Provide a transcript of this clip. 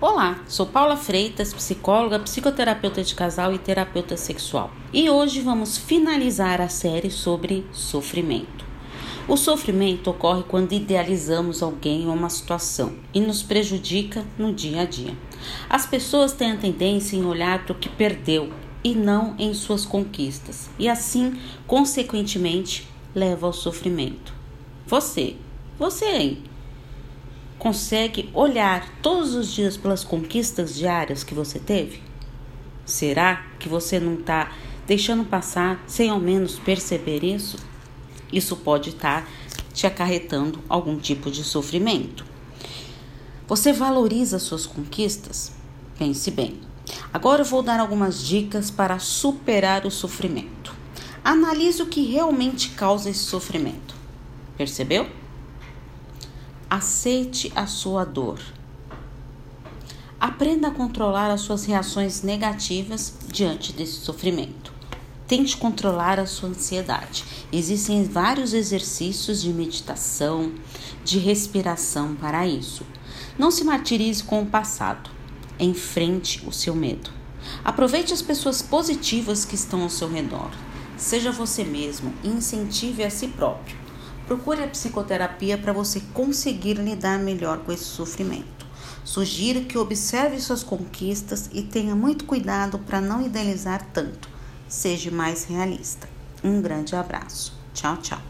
Olá, sou Paula Freitas, psicóloga, psicoterapeuta de casal e terapeuta sexual. E hoje vamos finalizar a série sobre sofrimento. O sofrimento ocorre quando idealizamos alguém ou uma situação e nos prejudica no dia a dia. As pessoas têm a tendência em olhar para o que perdeu e não em suas conquistas, e assim, consequentemente, leva ao sofrimento. Você, você, hein? Consegue olhar todos os dias pelas conquistas diárias que você teve? Será que você não está deixando passar sem ao menos perceber isso? Isso pode estar tá te acarretando algum tipo de sofrimento. Você valoriza suas conquistas? Pense bem. Agora eu vou dar algumas dicas para superar o sofrimento. Analise o que realmente causa esse sofrimento. Percebeu? Aceite a sua dor. Aprenda a controlar as suas reações negativas diante desse sofrimento. Tente controlar a sua ansiedade. Existem vários exercícios de meditação, de respiração para isso. Não se martirize com o passado. Enfrente o seu medo. Aproveite as pessoas positivas que estão ao seu redor. Seja você mesmo e incentive a si próprio. Procure a psicoterapia para você conseguir lidar melhor com esse sofrimento. Sugiro que observe suas conquistas e tenha muito cuidado para não idealizar tanto. Seja mais realista. Um grande abraço. Tchau, tchau.